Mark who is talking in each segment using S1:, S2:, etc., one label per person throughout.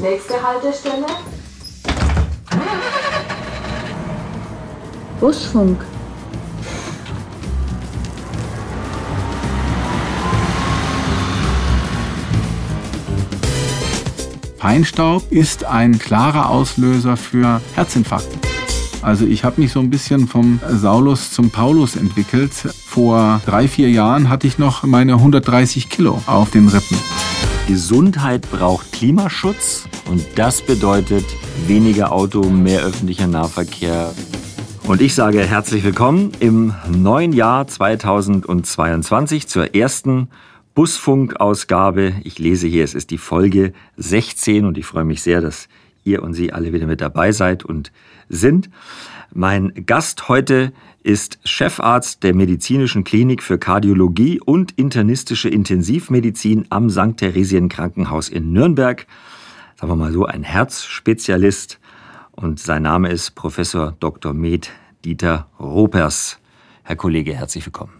S1: Nächste Haltestelle.
S2: Busfunk.
S3: Feinstaub ist ein klarer Auslöser für Herzinfarkte. Also ich habe mich so ein bisschen vom Saulus zum Paulus entwickelt. Vor drei, vier Jahren hatte ich noch meine 130 Kilo auf den Rippen.
S4: Gesundheit braucht Klimaschutz und das bedeutet weniger Auto, mehr öffentlicher Nahverkehr. Und ich sage herzlich willkommen im neuen Jahr 2022 zur ersten Busfunk-Ausgabe. Ich lese hier, es ist die Folge 16 und ich freue mich sehr, dass ihr und Sie alle wieder mit dabei seid und sind. Mein Gast heute ist Chefarzt der Medizinischen Klinik für Kardiologie und internistische Intensivmedizin am St. Theresien Krankenhaus in Nürnberg. Sagen wir mal so, ein Herzspezialist. Und sein Name ist Professor Dr. Med Dieter Ropers. Herr Kollege, herzlich willkommen.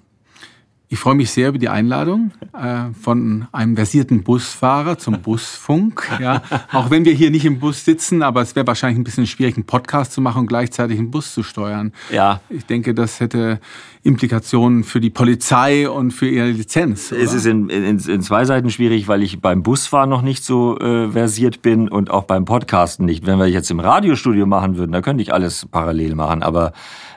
S3: Ich freue mich sehr über die Einladung äh, von einem versierten Busfahrer zum Busfunk. Ja, auch wenn wir hier nicht im Bus sitzen, aber es wäre wahrscheinlich ein bisschen schwierig, einen Podcast zu machen und gleichzeitig einen Bus zu steuern.
S4: Ja.
S3: Ich denke, das hätte Implikationen für die Polizei und für ihre Lizenz. Oder?
S4: Es ist in, in, in, zwei Seiten schwierig, weil ich beim Busfahren noch nicht so äh, versiert bin und auch beim Podcasten nicht. Wenn wir jetzt im Radiostudio machen würden, da könnte ich alles parallel machen, aber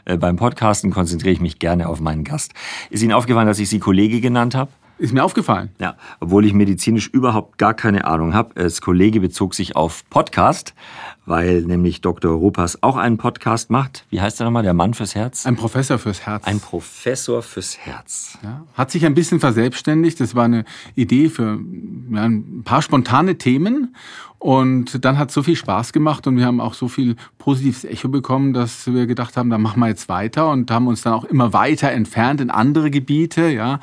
S4: beim Podcasten konzentriere ich mich gerne auf meinen Gast. Ist Ihnen aufgefallen, dass ich Sie Kollege genannt habe?
S3: Ist mir aufgefallen.
S4: Ja, obwohl ich medizinisch überhaupt gar keine Ahnung habe. Als Kollege bezog sich auf Podcast, weil nämlich Dr. Europas auch einen Podcast macht. Wie heißt der nochmal? Der Mann fürs Herz?
S3: Ein Professor fürs Herz.
S4: Ein Professor fürs Herz.
S3: Ja, hat sich ein bisschen verselbstständigt. Das war eine Idee für ja, ein paar spontane Themen. Und dann hat es so viel Spaß gemacht und wir haben auch so viel positives Echo bekommen, dass wir gedacht haben, da machen wir jetzt weiter und haben uns dann auch immer weiter entfernt in andere Gebiete. Ja,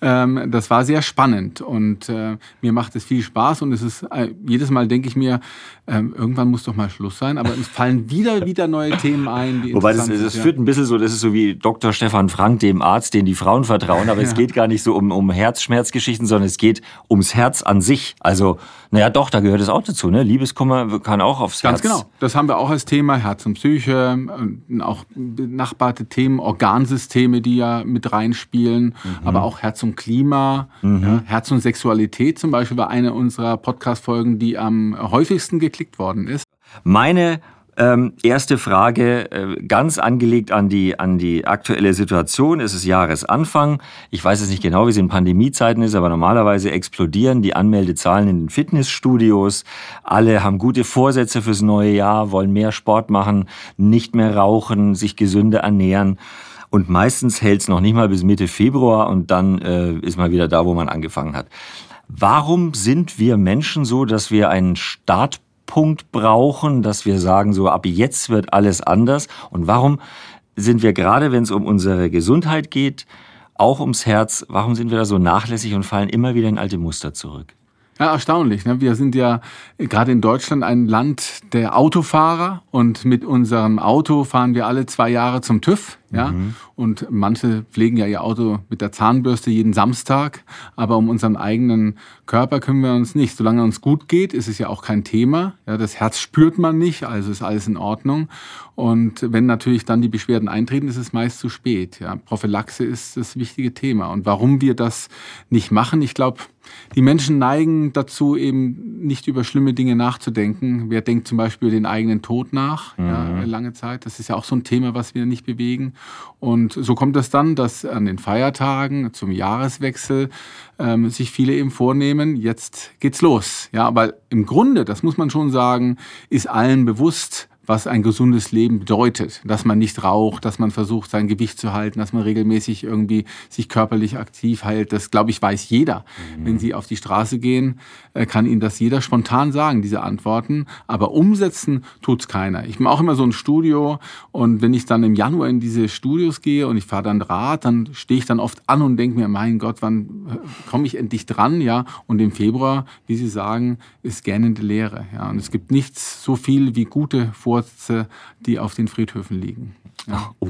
S3: ähm, das war sehr spannend und äh, mir macht es viel Spaß und es ist äh, jedes Mal denke ich mir, äh, irgendwann muss doch mal Schluss sein. Aber es fallen wieder wieder neue Themen ein.
S4: Wobei das, das führt ein bisschen so, das ist so wie Dr. Stefan Frank, dem Arzt, den die Frauen vertrauen. Aber ja. es geht gar nicht so um, um Herzschmerzgeschichten, sondern es geht ums Herz an sich. Also naja, doch, da gehört es auch dazu. Ne? Liebeskummer kann auch aufs
S3: Ganz
S4: Herz.
S3: Ganz genau. Das haben wir auch als Thema. Herz und Psyche, auch benachbarte Themen, Organsysteme, die ja mit reinspielen, mhm. aber auch Herz und Klima, mhm. ja, Herz und Sexualität zum Beispiel war eine unserer Podcast-Folgen, die am häufigsten geklickt worden ist.
S4: Meine ähm, erste Frage, äh, ganz angelegt an die, an die aktuelle Situation. Es ist Jahresanfang. Ich weiß jetzt nicht genau, wie es in Pandemiezeiten ist, aber normalerweise explodieren die Anmeldezahlen in den Fitnessstudios. Alle haben gute Vorsätze fürs neue Jahr, wollen mehr Sport machen, nicht mehr rauchen, sich gesünder ernähren. Und meistens hält es noch nicht mal bis Mitte Februar und dann äh, ist man wieder da, wo man angefangen hat. Warum sind wir Menschen so, dass wir einen Start Punkt brauchen, dass wir sagen, so ab jetzt wird alles anders? Und warum sind wir gerade, wenn es um unsere Gesundheit geht, auch ums Herz, warum sind wir da so nachlässig und fallen immer wieder in alte Muster zurück?
S3: Ja, erstaunlich. Ne? Wir sind ja gerade in Deutschland ein Land der Autofahrer und mit unserem Auto fahren wir alle zwei Jahre zum TÜV. Ja? Mhm. Und manche pflegen ja ihr Auto mit der Zahnbürste jeden Samstag, aber um unseren eigenen Körper kümmern wir uns nicht. Solange uns gut geht, ist es ja auch kein Thema. Ja, das Herz spürt man nicht, also ist alles in Ordnung. Und wenn natürlich dann die Beschwerden eintreten, ist es meist zu spät. Ja, Prophylaxe ist das wichtige Thema. Und warum wir das nicht machen, ich glaube, die Menschen neigen dazu, eben nicht über schlimme Dinge nachzudenken. Wer denkt zum Beispiel den eigenen Tod nach, mhm. ja, lange Zeit? Das ist ja auch so ein Thema, was wir nicht bewegen. Und so kommt es dann, dass an den Feiertagen zum Jahreswechsel ähm, sich viele eben vornehmen, jetzt geht's los. Ja, aber im Grunde, das muss man schon sagen, ist allen bewusst, was ein gesundes Leben bedeutet. Dass man nicht raucht, dass man versucht, sein Gewicht zu halten, dass man regelmäßig irgendwie sich körperlich aktiv hält. Das, glaube ich, weiß jeder. Mhm. Wenn Sie auf die Straße gehen, äh, kann Ihnen das jeder spontan sagen, diese Antworten. Aber umsetzen tut's keiner. Ich bin auch immer so ein Studio und wenn ich dann im Januar in diese Studios gehe und ich fahre dann Rad, dann stehe ich dann oft an und denke mir, mein Gott, wann äh, komme ich endlich dran? Ja, und im Februar, wie Sie sagen, ist gähnende Leere. Ja, und es gibt nichts so viel wie gute Vor Vorsätze, die auf den Friedhöfen liegen. Ja.
S4: Oh.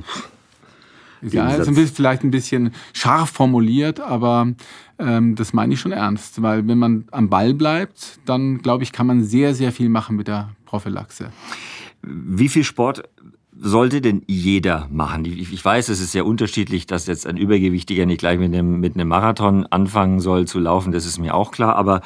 S3: Ja, ist ein bisschen, vielleicht ein bisschen scharf formuliert, aber ähm, das meine ich schon ernst, weil wenn man am Ball bleibt, dann glaube ich, kann man sehr, sehr viel machen mit der Prophylaxe.
S4: Wie viel Sport sollte denn jeder machen? Ich weiß, es ist sehr unterschiedlich, dass jetzt ein Übergewichtiger nicht gleich mit einem, mit einem Marathon anfangen soll zu laufen, das ist mir auch klar. Aber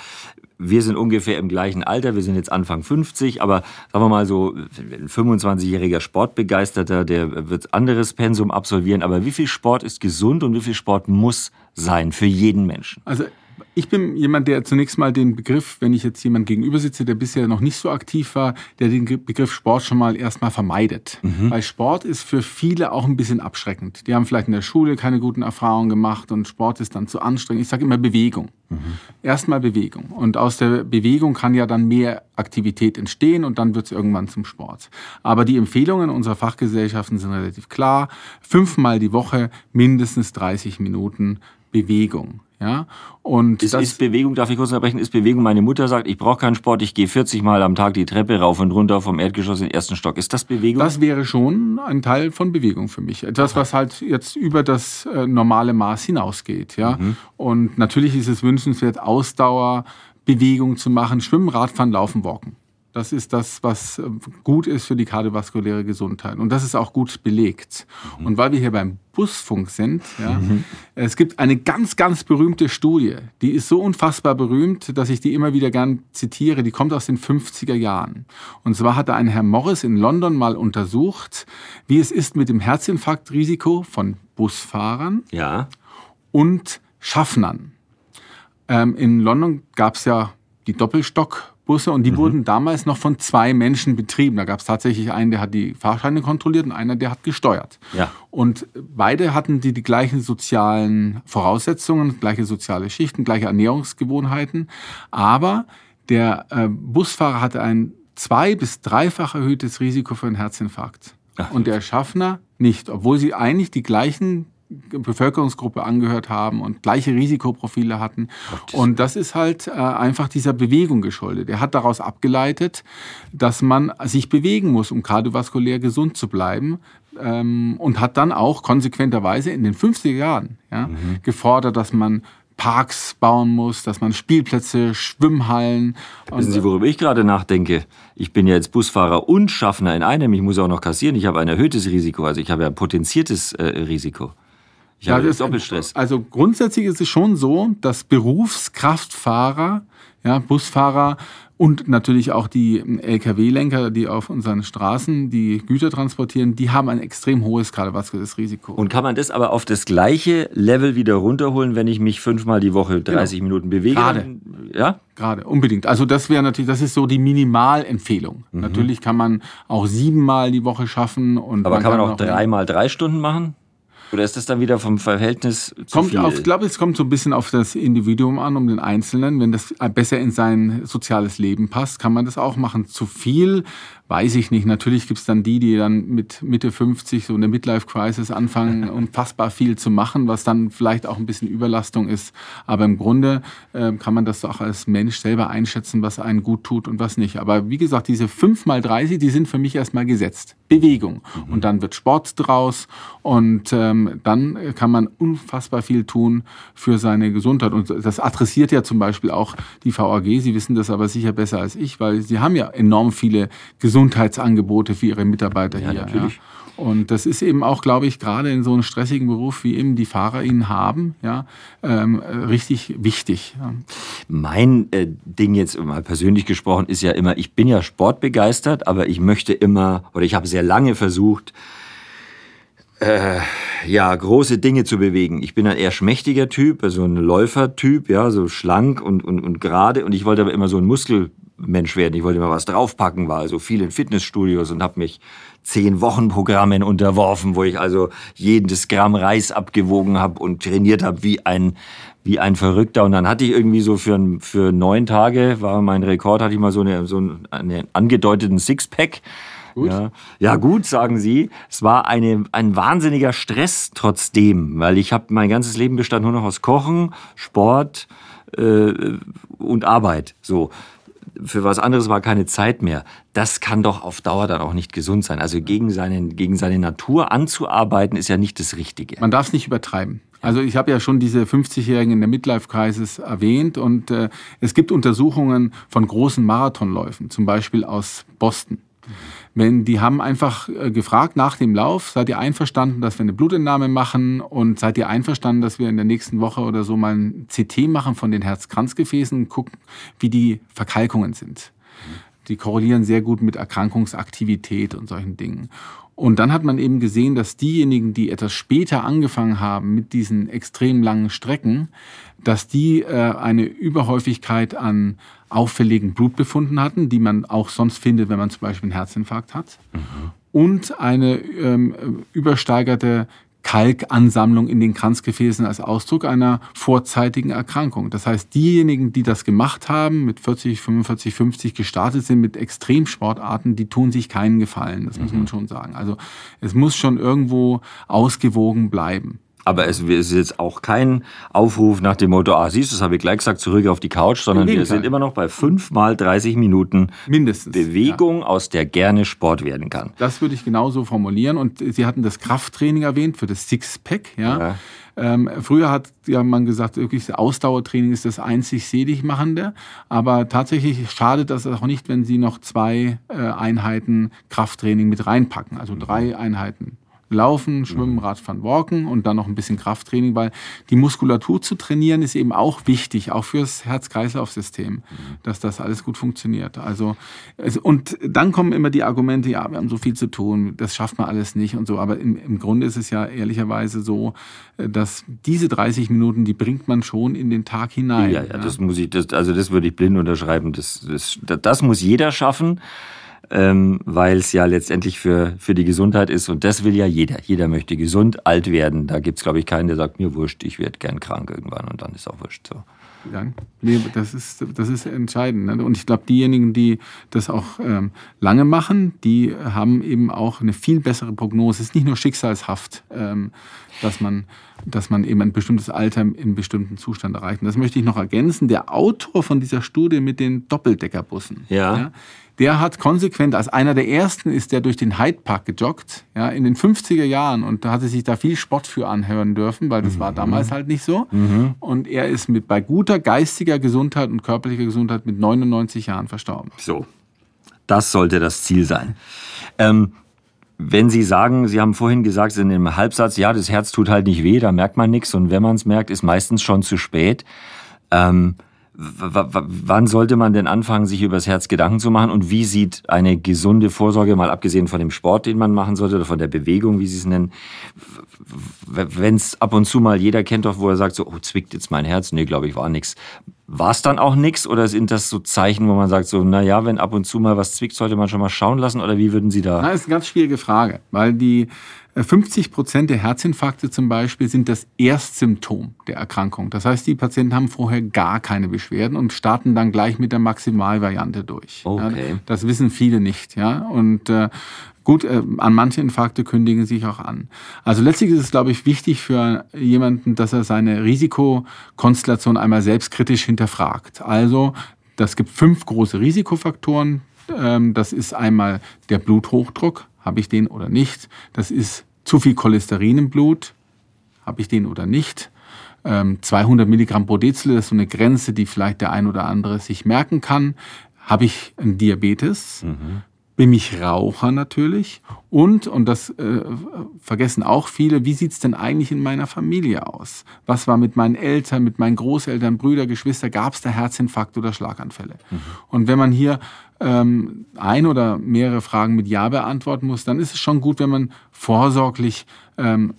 S4: wir sind ungefähr im gleichen Alter, wir sind jetzt Anfang 50, aber sagen wir mal so, ein 25-jähriger Sportbegeisterter, der wird anderes Pensum absolvieren. Aber wie viel Sport ist gesund und wie viel Sport muss sein für jeden Menschen?
S3: Also ich bin jemand, der zunächst mal den Begriff, wenn ich jetzt jemand gegenüber sitze, der bisher noch nicht so aktiv war, der den Begriff Sport schon mal erstmal vermeidet. Mhm. Weil Sport ist für viele auch ein bisschen abschreckend. Die haben vielleicht in der Schule keine guten Erfahrungen gemacht und Sport ist dann zu anstrengend. Ich sage immer Bewegung. Mhm. Erstmal Bewegung. Und aus der Bewegung kann ja dann mehr Aktivität entstehen und dann wird es irgendwann zum Sport. Aber die Empfehlungen unserer Fachgesellschaften sind relativ klar. Fünfmal die Woche mindestens 30 Minuten Bewegung. Ja,
S4: und ist, das, ist Bewegung, darf ich kurz unterbrechen, ist Bewegung, meine Mutter sagt, ich brauche keinen Sport, ich gehe 40 Mal am Tag die Treppe rauf und runter vom Erdgeschoss in den ersten Stock. Ist das Bewegung?
S3: Das wäre schon ein Teil von Bewegung für mich. Etwas, was halt jetzt über das äh, normale Maß hinausgeht. Ja? Mhm. Und natürlich ist es wünschenswert, Ausdauer, Bewegung zu machen, Schwimmen, Radfahren, Laufen, Walken. Das ist das, was äh, gut ist für die kardiovaskuläre Gesundheit. Und das ist auch gut belegt. Mhm. Und weil wir hier beim Busfunk sind, ja, mhm. es gibt eine ganz, ganz berühmte Studie. Die ist so unfassbar berühmt, dass ich die immer wieder gern zitiere. Die kommt aus den 50er Jahren. Und zwar hat da ein Herr Morris in London mal untersucht, wie es ist mit dem Herzinfarktrisiko von Busfahrern
S4: ja.
S3: und Schaffnern. Ähm, in London gab es ja die Doppelstock Busse und die mhm. wurden damals noch von zwei Menschen betrieben. Da gab es tatsächlich einen, der hat die Fahrscheine kontrolliert und einer, der hat gesteuert.
S4: Ja.
S3: Und beide hatten die, die gleichen sozialen Voraussetzungen, gleiche soziale Schichten, gleiche Ernährungsgewohnheiten. Aber der äh, Busfahrer hatte ein zwei- bis dreifach erhöhtes Risiko für einen Herzinfarkt. Ach, und der Schaffner nicht, obwohl sie eigentlich die gleichen Bevölkerungsgruppe angehört haben und gleiche Risikoprofile hatten. Und das ist halt äh, einfach dieser Bewegung geschuldet. Er hat daraus abgeleitet, dass man sich bewegen muss, um kardiovaskulär gesund zu bleiben. Ähm, und hat dann auch konsequenterweise in den 50er Jahren ja, mhm. gefordert, dass man Parks bauen muss, dass man Spielplätze, Schwimmhallen.
S4: Wissen Sie, worüber ich gerade nachdenke? Ich bin ja jetzt Busfahrer und Schaffner in einem. Ich muss auch noch kassieren. Ich habe ein erhöhtes Risiko. Also ich habe ja ein potenziertes äh, Risiko.
S3: Ich habe ja, Doppelstress. Also grundsätzlich ist es schon so, dass Berufskraftfahrer, ja, Busfahrer und natürlich auch die Lkw-Lenker, die auf unseren Straßen die Güter transportieren, die haben ein extrem hohes kardiovaskuläres Risiko.
S4: Und kann man das aber auf das gleiche Level wieder runterholen, wenn ich mich fünfmal die Woche 30 genau. Minuten bewege?
S3: Gerade. Ja? Gerade, unbedingt. Also das wäre natürlich, das ist so die Minimalempfehlung. Mhm. Natürlich kann man auch siebenmal die Woche schaffen. Und
S4: aber kann man auch dreimal drei Stunden machen? Oder ist das dann wieder vom Verhältnis
S3: zu kommt viel? Auf, ich glaube, es kommt so ein bisschen auf das Individuum an, um den Einzelnen. Wenn das besser in sein soziales Leben passt, kann man das auch machen. Zu viel weiß ich nicht. Natürlich gibt es dann die, die dann mit Mitte 50 so eine Midlife-Crisis anfangen, unfassbar viel zu machen, was dann vielleicht auch ein bisschen Überlastung ist. Aber im Grunde äh, kann man das auch als Mensch selber einschätzen, was einen gut tut und was nicht. Aber wie gesagt, diese 5 mal 30, die sind für mich erstmal gesetzt. Bewegung. Mhm. Und dann wird Sport draus und ähm, dann kann man unfassbar viel tun für seine Gesundheit. Und das adressiert ja zum Beispiel auch die VAG. Sie wissen das aber sicher besser als ich, weil sie haben ja enorm viele Gesundheits Gesundheitsangebote für ihre Mitarbeiter ja, hier. Natürlich. Ja. Und das ist eben auch, glaube ich, gerade in so einem stressigen Beruf, wie eben die Fahrer ihn haben, ja, ähm, richtig wichtig. Ja.
S4: Mein äh, Ding jetzt mal persönlich gesprochen ist ja immer, ich bin ja sportbegeistert, aber ich möchte immer, oder ich habe sehr lange versucht, äh, ja, große Dinge zu bewegen. Ich bin ein eher schmächtiger Typ, also ein Läufertyp, ja, so schlank und, und, und gerade. Und ich wollte aber immer so ein Muskel Mensch werden. Ich wollte immer was draufpacken, war also viel in Fitnessstudios und habe mich zehn Wochen Programmen unterworfen, wo ich also jedes Gramm Reis abgewogen habe und trainiert habe wie ein wie ein Verrückter. Und dann hatte ich irgendwie so für, für neun Tage, war mein Rekord, hatte ich mal so, eine, so einen angedeuteten Sixpack. Gut. Ja, ja, gut, sagen Sie. Es war eine, ein wahnsinniger Stress trotzdem, weil ich habe mein ganzes Leben bestand nur noch aus Kochen, Sport äh, und Arbeit. So für was anderes war keine Zeit mehr. Das kann doch auf Dauer dann auch nicht gesund sein. Also gegen, seinen, gegen seine Natur anzuarbeiten, ist ja nicht das Richtige.
S3: Man darf es nicht übertreiben. Also ich habe ja schon diese 50-Jährigen in der Midlife-Crisis erwähnt und äh, es gibt Untersuchungen von großen Marathonläufen, zum Beispiel aus Boston. Wenn die haben einfach äh, gefragt nach dem Lauf, seid ihr einverstanden, dass wir eine Blutentnahme machen und seid ihr einverstanden, dass wir in der nächsten Woche oder so mal ein CT machen von den Herzkranzgefäßen und gucken, wie die Verkalkungen sind. Die korrelieren sehr gut mit Erkrankungsaktivität und solchen Dingen. Und dann hat man eben gesehen, dass diejenigen, die etwas später angefangen haben mit diesen extrem langen Strecken, dass die äh, eine Überhäufigkeit an auffälligen Blutbefunden hatten, die man auch sonst findet, wenn man zum Beispiel einen Herzinfarkt hat. Mhm. Und eine ähm, übersteigerte Kalkansammlung in den Kranzgefäßen als Ausdruck einer vorzeitigen Erkrankung. Das heißt, diejenigen, die das gemacht haben, mit 40, 45, 50 gestartet sind mit Extremsportarten, die tun sich keinen Gefallen. Das muss man mhm. schon sagen. Also es muss schon irgendwo ausgewogen bleiben.
S4: Aber es ist jetzt auch kein Aufruf nach dem Motto, ah, siehst du, das habe ich gleich gesagt, zurück auf die Couch, sondern wir sind immer noch bei fünf mal 30 Minuten
S3: Mindestens,
S4: Bewegung, ja. aus der gerne Sport werden kann.
S3: Das würde ich genauso formulieren. Und Sie hatten das Krafttraining erwähnt für das Sixpack, ja. ja. Ähm, früher hat ja man gesagt, wirklich Ausdauertraining ist das einzig Seligmachende. Aber tatsächlich schadet das auch nicht, wenn Sie noch zwei äh, Einheiten Krafttraining mit reinpacken. Also drei Einheiten Laufen, Schwimmen, mhm. Radfahren, Walken und dann noch ein bisschen Krafttraining, weil die Muskulatur zu trainieren ist eben auch wichtig, auch fürs Herz-Kreislauf-System, mhm. dass das alles gut funktioniert. Also, und dann kommen immer die Argumente, ja, wir haben so viel zu tun, das schafft man alles nicht und so. Aber im, im Grunde ist es ja ehrlicherweise so, äh, dass diese 30 Minuten, die bringt man schon in den Tag hinein.
S4: Ja, ja, ja. das muss ich, das, also das würde ich blind unterschreiben. Das, das, das muss jeder schaffen ähm, weil es ja letztendlich für, für die Gesundheit ist. Und das will ja jeder. Jeder möchte gesund alt werden. Da gibt es, glaube ich, keinen, der sagt, mir wurscht, ich werde gern krank irgendwann und dann ist auch wurscht so.
S3: Ja, nee, das ist, das ist entscheidend. Ne? Und ich glaube, diejenigen, die das auch ähm, lange machen, die haben eben auch eine viel bessere Prognose. Es ist nicht nur schicksalshaft, ähm, dass, man, dass man eben ein bestimmtes Alter in einem bestimmten Zustand erreicht. Und das möchte ich noch ergänzen. Der Autor von dieser Studie mit den Doppeldeckerbussen,
S4: ja. ja
S3: der hat konsequent, als einer der ersten ist der durch den Hyde Park gejoggt, ja, in den 50er Jahren und da hatte sich da viel Sport für anhören dürfen, weil das mhm. war damals halt nicht so. Mhm. Und er ist mit bei guter geistiger Gesundheit und körperlicher Gesundheit mit 99 Jahren verstorben.
S4: So, das sollte das Ziel sein. Ähm, wenn Sie sagen, Sie haben vorhin gesagt in dem Halbsatz, ja, das Herz tut halt nicht weh, da merkt man nichts und wenn man es merkt, ist meistens schon zu spät. Ähm, wann sollte man denn anfangen, sich über das Herz Gedanken zu machen? Und wie sieht eine gesunde Vorsorge, mal abgesehen von dem Sport, den man machen sollte, oder von der Bewegung, wie Sie es nennen, wenn es ab und zu mal jeder kennt doch, wo er sagt, so, oh, zwickt jetzt mein Herz? Nee, glaube ich, war nix. War es dann auch nix oder sind das so Zeichen, wo man sagt, so, na ja, wenn ab und zu mal was zwickt, sollte man schon mal schauen lassen? Oder wie würden Sie da?
S3: Das ist eine ganz schwierige Frage, weil die 50 äh, Prozent der Herzinfarkte zum Beispiel sind das Erstsymptom der Erkrankung. Das heißt, die Patienten haben vorher gar keine Beschwerden und starten dann gleich mit der Maximalvariante durch.
S4: Okay.
S3: Ja, das wissen viele nicht. Ja? Und äh, Gut, äh, an manche Infarkte kündigen sich auch an. Also letztlich ist es, glaube ich, wichtig für jemanden, dass er seine Risikokonstellation einmal selbstkritisch hinterfragt. Also, das gibt fünf große Risikofaktoren. Ähm, das ist einmal der Bluthochdruck, habe ich den oder nicht. Das ist zu viel Cholesterin im Blut, habe ich den oder nicht. 200 ähm, Milligramm pro Deziliter, das ist so eine Grenze, die vielleicht der ein oder andere sich merken kann. Habe ich einen Diabetes? Mhm bin ich Raucher natürlich und, und das äh, vergessen auch viele, wie sieht's denn eigentlich in meiner Familie aus? Was war mit meinen Eltern, mit meinen Großeltern, Brüder, Geschwister? Gab's da Herzinfarkt oder Schlaganfälle? Mhm. Und wenn man hier ähm, ein oder mehrere Fragen mit Ja beantworten muss, dann ist es schon gut, wenn man vorsorglich ähm,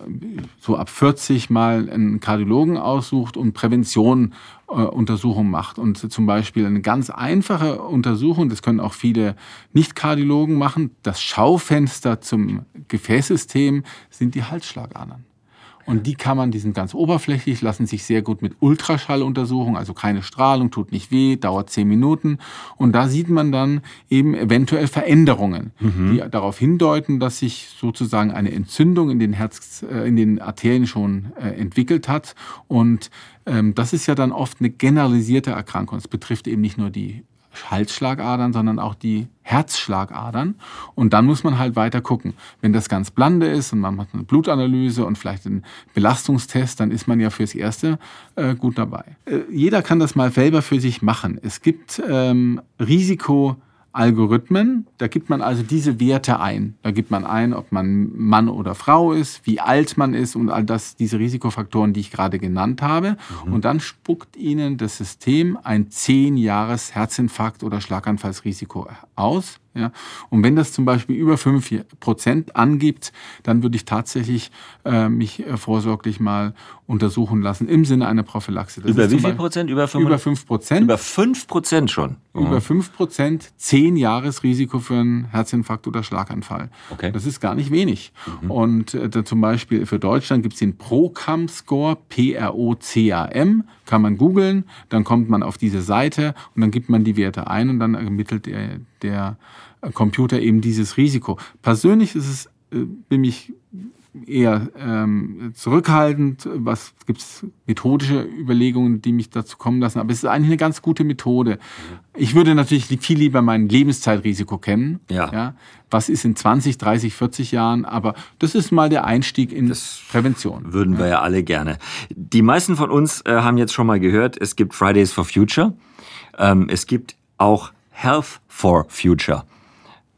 S3: so ab 40 mal einen Kardiologen aussucht und Prävention äh, Untersuchung macht. Und zum Beispiel eine ganz einfache Untersuchung, das können auch viele Nicht-Kardiologen machen, das Schaufenster zum Gefäßsystem sind die Halsschlagadern. Und die kann man, die sind ganz oberflächlich, lassen sich sehr gut mit Ultraschall untersuchen, also keine Strahlung, tut nicht weh, dauert zehn Minuten. Und da sieht man dann eben eventuell Veränderungen, mhm. die darauf hindeuten, dass sich sozusagen eine Entzündung in den Herz, äh, in den Arterien schon äh, entwickelt hat. Und ähm, das ist ja dann oft eine generalisierte Erkrankung. Es betrifft eben nicht nur die Halsschlagadern, sondern auch die Herzschlagadern. Und dann muss man halt weiter gucken. Wenn das ganz blande ist und man macht eine Blutanalyse und vielleicht einen Belastungstest, dann ist man ja fürs Erste äh, gut dabei. Äh, jeder kann das mal selber für sich machen. Es gibt ähm, Risiko- Algorithmen. Da gibt man also diese Werte ein. Da gibt man ein, ob man Mann oder Frau ist, wie alt man ist und all das, diese Risikofaktoren, die ich gerade genannt habe. Mhm. Und dann spuckt Ihnen das System ein 10 Jahres Herzinfarkt oder Schlaganfallsrisiko aus. Ja? Und wenn das zum Beispiel über 5 Prozent angibt, dann würde ich tatsächlich äh, mich äh, vorsorglich mal untersuchen lassen im Sinne einer Prophylaxe.
S4: Das über wie viel Prozent?
S3: Über 5 über 5 Prozent.
S4: Über 5 Prozent schon?
S3: Mhm. Über 5 Prozent, 10 Jahres Risiko für einen Herzinfarkt oder Schlaganfall. Okay. Das ist gar nicht wenig. Mhm. Und äh, zum Beispiel für Deutschland gibt es den ProCam-Score, P-R-O-C-A-M, kann man googeln, dann kommt man auf diese Seite und dann gibt man die Werte ein und dann ermittelt der, der Computer eben dieses Risiko. Persönlich ist es, äh, bin ich eher ähm, zurückhaltend. Was gibt es methodische Überlegungen, die mich dazu kommen lassen? Aber es ist eigentlich eine ganz gute Methode. Ich würde natürlich viel lieber mein Lebenszeitrisiko kennen. Ja. ja. Was ist in 20, 30, 40 Jahren? Aber das ist mal der Einstieg in das Prävention.
S4: Würden wir ja alle gerne. Die meisten von uns äh, haben jetzt schon mal gehört, es gibt Fridays for Future. Ähm, es gibt auch Health for Future.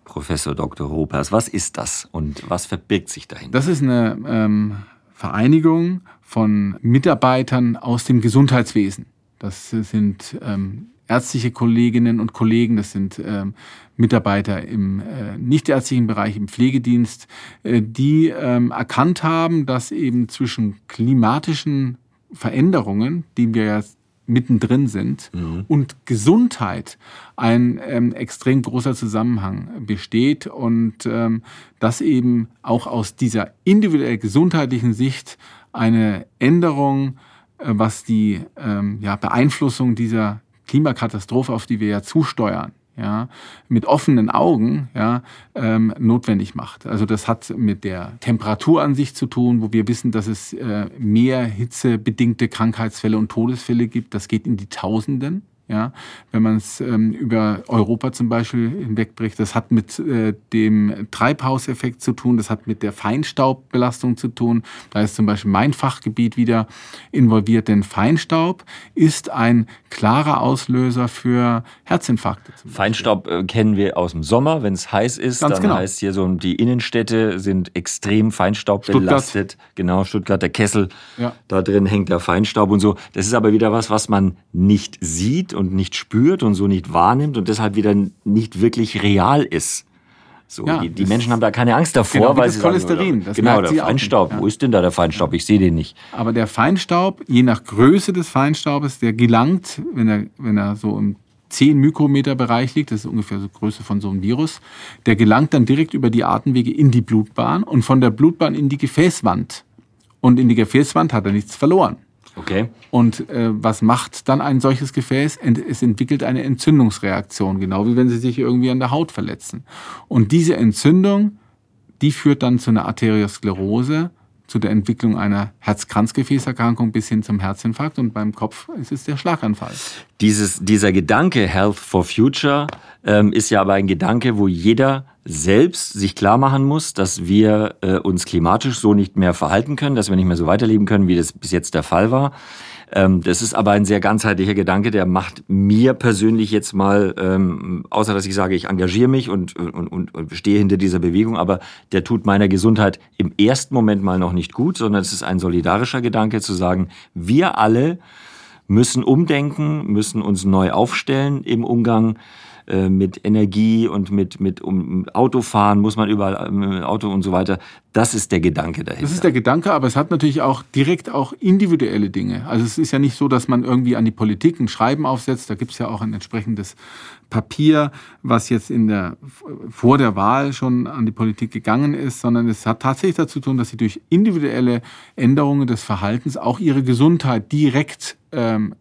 S4: Professor Dr. Ropers, was ist das und was verbirgt sich dahinter?
S3: Das ist eine ähm, Vereinigung von Mitarbeitern aus dem Gesundheitswesen. Das sind ähm, ärztliche Kolleginnen und Kollegen, das sind ähm, Mitarbeiter im äh, nichtärztlichen Bereich, im Pflegedienst, äh, die ähm, erkannt haben, dass eben zwischen klimatischen Veränderungen, die wir ja mittendrin sind mhm. und Gesundheit ein ähm, extrem großer Zusammenhang besteht und ähm, dass eben auch aus dieser individuell gesundheitlichen Sicht eine Änderung, äh, was die ähm, ja, Beeinflussung dieser Klimakatastrophe, auf die wir ja zusteuern, ja, mit offenen Augen ja, ähm, notwendig macht. Also das hat mit der Temperatur an sich zu tun, wo wir wissen, dass es äh, mehr hitzebedingte Krankheitsfälle und Todesfälle gibt. Das geht in die Tausenden. Ja, wenn man es ähm, über Europa zum Beispiel hinwegbricht, das hat mit äh, dem Treibhauseffekt zu tun, das hat mit der Feinstaubbelastung zu tun. Da ist zum Beispiel mein Fachgebiet wieder involviert, denn Feinstaub ist ein klarer Auslöser für Herzinfarkte.
S4: Feinstaub äh, kennen wir aus dem Sommer, wenn es heiß ist, Ganz dann genau. heißt hier so, die Innenstädte sind extrem Feinstaubbelastet. Stuttgart. Genau, Stuttgart, der Kessel, ja. da drin hängt der Feinstaub und so. Das ist aber wieder was, was man nicht sieht und nicht spürt und so nicht wahrnimmt und deshalb wieder nicht wirklich real ist. So, ja, die, die Menschen haben da keine Angst davor,
S3: genau,
S4: weil
S3: das
S4: sie
S3: Cholesterin.
S4: Sagen, das genau, der Feinstaub. Ja. Wo ist denn da der Feinstaub? Ich sehe den nicht.
S3: Aber der Feinstaub, je nach Größe des Feinstaubes, der gelangt, wenn er, wenn er so im 10 Mikrometer Bereich liegt, das ist ungefähr so Größe von so einem Virus, der gelangt dann direkt über die Atemwege in die Blutbahn und von der Blutbahn in die Gefäßwand. Und in die Gefäßwand hat er nichts verloren.
S4: Okay.
S3: Und äh, was macht dann ein solches Gefäß? Es entwickelt eine Entzündungsreaktion, genau wie wenn Sie sich irgendwie an der Haut verletzen. Und diese Entzündung, die führt dann zu einer Arteriosklerose zu der Entwicklung einer Herz-Kranzgefäßerkrankung bis hin zum Herzinfarkt und beim Kopf ist es der Schlaganfall.
S4: Dieses, dieser Gedanke Health for Future ähm, ist ja aber ein Gedanke, wo jeder selbst sich klar machen muss, dass wir äh, uns klimatisch so nicht mehr verhalten können, dass wir nicht mehr so weiterleben können, wie das bis jetzt der Fall war. Ähm, das ist aber ein sehr ganzheitlicher Gedanke, der macht mir persönlich jetzt mal, ähm, außer dass ich sage, ich engagiere mich und, und, und, und stehe hinter dieser Bewegung, aber der tut meiner Gesundheit im ersten Moment mal noch nicht gut, sondern es ist ein solidarischer Gedanke zu sagen, wir alle müssen umdenken, müssen uns neu aufstellen im Umgang äh, mit Energie und mit, mit um, Autofahren muss man überall mit ähm, Auto und so weiter. Das ist der Gedanke dahinter.
S3: Das ist der Gedanke, aber es hat natürlich auch direkt auch individuelle Dinge. Also es ist ja nicht so, dass man irgendwie an die Politik ein Schreiben aufsetzt. Da gibt es ja auch ein entsprechendes Papier, was jetzt in der, vor der Wahl schon an die Politik gegangen ist, sondern es hat tatsächlich dazu zu tun, dass sie durch individuelle Änderungen des Verhaltens auch ihre Gesundheit direkt ähm,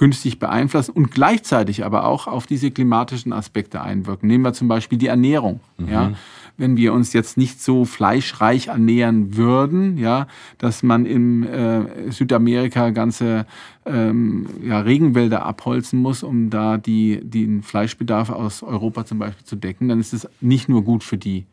S3: günstig beeinflussen und gleichzeitig aber auch auf diese klimatischen Aspekte einwirken. Nehmen wir zum Beispiel die Ernährung. Mhm. Ja? wenn wir uns jetzt nicht so fleischreich ernähren würden, ja, dass man in äh, Südamerika ganze ähm, ja, Regenwälder abholzen muss, um da die, den Fleischbedarf aus Europa zum Beispiel zu decken, dann ist es nicht nur gut für die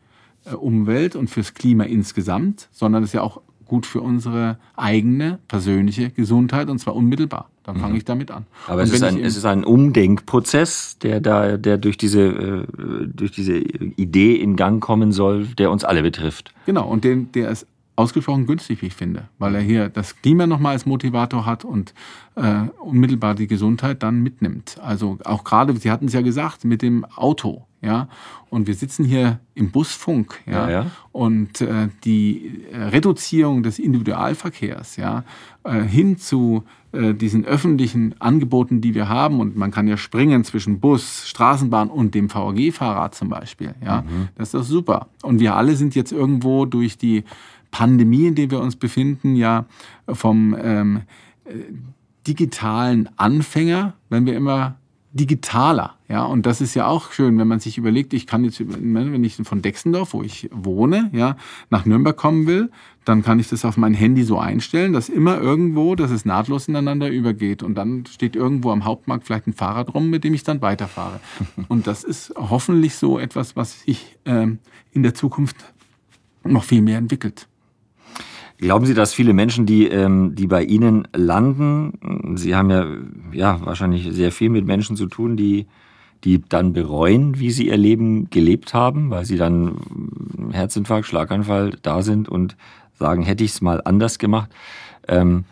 S3: äh, Umwelt und fürs Klima insgesamt, sondern es ist ja auch gut für unsere eigene persönliche Gesundheit und zwar unmittelbar. Dann fange mhm. ich damit an.
S4: Aber es ist, ein, es ist ein Umdenkprozess, der da, der durch diese, äh, durch diese Idee in Gang kommen soll, der uns alle betrifft.
S3: Genau, und den, der ist ausgesprochen günstig, wie ich finde, weil er hier das Klima nochmal als Motivator hat und äh, unmittelbar die Gesundheit dann mitnimmt. Also auch gerade, Sie hatten es ja gesagt, mit dem Auto ja. Und wir sitzen hier im Busfunk, ja. ja, ja. Und äh, die Reduzierung des Individualverkehrs, ja, äh, hin zu äh, diesen öffentlichen Angeboten, die wir haben, und man kann ja springen zwischen Bus, Straßenbahn und dem VAG-Fahrrad zum Beispiel, ja. Mhm. Das ist doch super. Und wir alle sind jetzt irgendwo durch die Pandemie, in der wir uns befinden, ja, vom ähm, äh, digitalen Anfänger, wenn wir immer digitaler. Ja, und das ist ja auch schön, wenn man sich überlegt, ich kann jetzt, wenn ich von Dexendorf, wo ich wohne, ja, nach Nürnberg kommen will, dann kann ich das auf mein Handy so einstellen, dass immer irgendwo, dass es nahtlos ineinander übergeht. Und dann steht irgendwo am Hauptmarkt vielleicht ein Fahrrad rum, mit dem ich dann weiterfahre. Und das ist hoffentlich so etwas, was sich ähm, in der Zukunft noch viel mehr entwickelt.
S4: Glauben Sie, dass viele Menschen, die, ähm, die bei Ihnen landen, Sie haben ja, ja wahrscheinlich sehr viel mit Menschen zu tun, die, die dann bereuen, wie sie ihr Leben gelebt haben, weil sie dann Herzinfarkt, Schlaganfall da sind und sagen, hätte ich es mal anders gemacht. Ähm,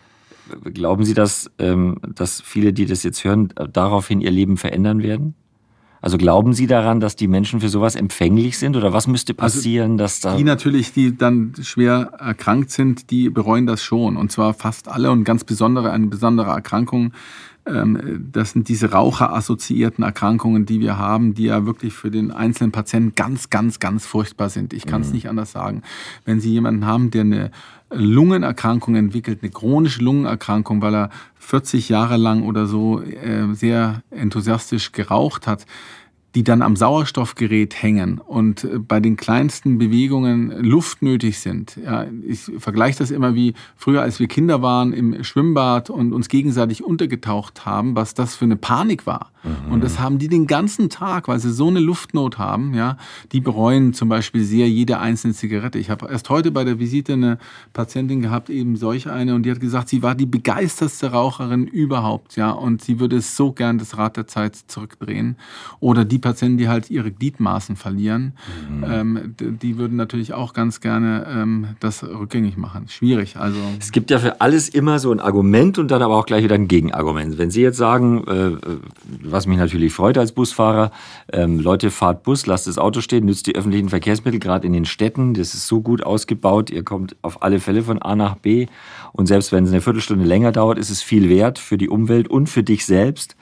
S4: glauben Sie, dass, ähm, dass viele, die das jetzt hören, daraufhin ihr Leben verändern werden? Also glauben Sie daran, dass die Menschen für sowas empfänglich sind oder was müsste also passieren, also dass da
S3: die natürlich, die dann schwer erkrankt sind, die bereuen das schon und zwar fast alle und ganz besondere eine besondere Erkrankung. Ähm, das sind diese raucherassoziierten Erkrankungen, die wir haben, die ja wirklich für den einzelnen Patienten ganz, ganz, ganz furchtbar sind. Ich kann es mhm. nicht anders sagen. Wenn Sie jemanden haben, der eine Lungenerkrankung entwickelt, eine chronische Lungenerkrankung, weil er 40 Jahre lang oder so äh, sehr enthusiastisch geraucht hat, die dann am Sauerstoffgerät hängen und äh, bei den kleinsten Bewegungen Luft nötig sind. Ja, ich vergleiche das immer wie früher, als wir Kinder waren im Schwimmbad und uns gegenseitig untergetaucht haben, was das für eine Panik war. Mhm. Und das haben die den ganzen Tag, weil sie so eine Luftnot haben. Ja, die bereuen zum Beispiel sehr jede einzelne Zigarette. Ich habe erst heute bei der Visite eine Patientin gehabt, eben solch eine, und die hat gesagt, sie war die begeistertste Raucherin überhaupt. Ja, und sie würde so gern das Rad der Zeit zurückdrehen. Oder die Patienten, die halt ihre Gliedmaßen verlieren, mhm. ähm, die würden natürlich auch ganz gerne ähm, das rückgängig machen. Schwierig. Also
S4: es gibt ja für alles immer so ein Argument und dann aber auch gleich wieder ein Gegenargument. Wenn Sie jetzt sagen, äh, was mich natürlich freut als Busfahrer, ähm, Leute, fahrt Bus, lasst das Auto stehen, nützt die öffentlichen Verkehrsmittel, gerade in den Städten. Das ist so gut ausgebaut. Ihr kommt auf alle Fälle von A nach B. Und selbst wenn es eine Viertelstunde länger dauert, ist es viel wert für die Umwelt und für dich selbst.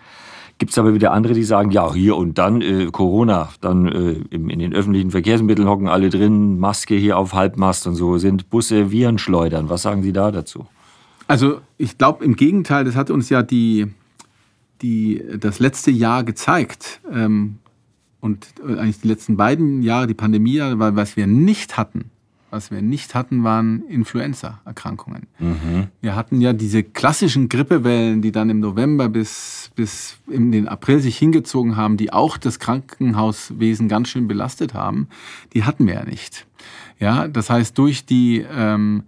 S4: Gibt es aber wieder andere, die sagen, ja, hier und dann äh, Corona, dann äh, in, in den öffentlichen Verkehrsmitteln hocken alle drin, Maske hier auf Halbmast und so, sind Busse Viren schleudern. Was sagen Sie da dazu?
S3: Also ich glaube im Gegenteil, das hat uns ja die, die, das letzte Jahr gezeigt. Ähm, und äh, eigentlich die letzten beiden Jahre, die Pandemie, weil was wir nicht hatten, was wir nicht hatten, waren Influenza-Erkrankungen. Mhm. Wir hatten ja diese klassischen Grippewellen, die dann im November bis, bis in den April sich hingezogen haben, die auch das Krankenhauswesen ganz schön belastet haben. Die hatten wir ja nicht. Ja, das heißt, durch die ähm,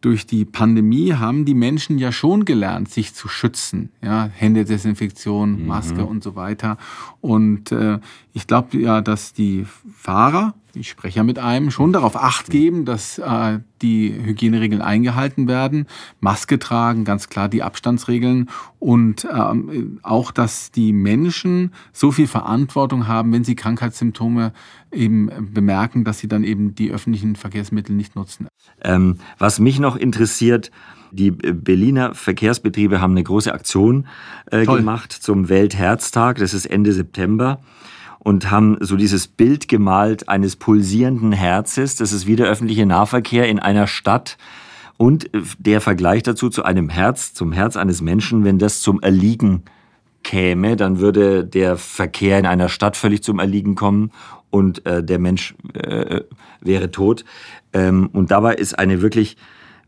S3: durch die Pandemie haben die Menschen ja schon gelernt, sich zu schützen. Ja, Händedesinfektion, mhm. Maske mhm. und so weiter. Und äh, ich glaube ja, dass die Fahrer ich spreche ja mit einem, schon darauf acht geben, dass äh, die Hygieneregeln eingehalten werden, Maske tragen, ganz klar die Abstandsregeln und ähm, auch, dass die Menschen so viel Verantwortung haben, wenn sie Krankheitssymptome eben bemerken, dass sie dann eben die öffentlichen Verkehrsmittel nicht nutzen.
S4: Ähm, was mich noch interessiert, die Berliner Verkehrsbetriebe haben eine große Aktion äh, gemacht zum Weltherztag. Das ist Ende September und haben so dieses Bild gemalt eines pulsierenden Herzes. Das ist wie der öffentliche Nahverkehr in einer Stadt. Und der Vergleich dazu zu einem Herz, zum Herz eines Menschen, wenn das zum Erliegen käme, dann würde der Verkehr in einer Stadt völlig zum Erliegen kommen und äh, der Mensch äh, wäre tot. Ähm, und dabei ist eine wirklich,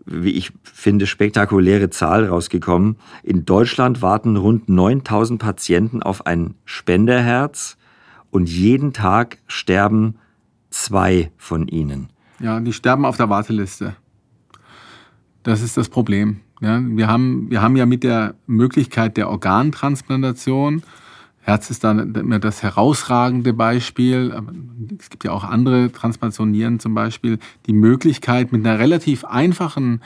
S4: wie ich finde, spektakuläre Zahl rausgekommen. In Deutschland warten rund 9000 Patienten auf ein Spenderherz und jeden Tag sterben zwei von ihnen.
S3: Ja, die sterben auf der Warteliste. Das ist das Problem. Ja, wir, haben, wir haben ja mit der Möglichkeit der Organtransplantation Herz ist immer das herausragende Beispiel. Es gibt ja auch andere Transplantationen zum Beispiel. Die Möglichkeit mit einer relativ einfachen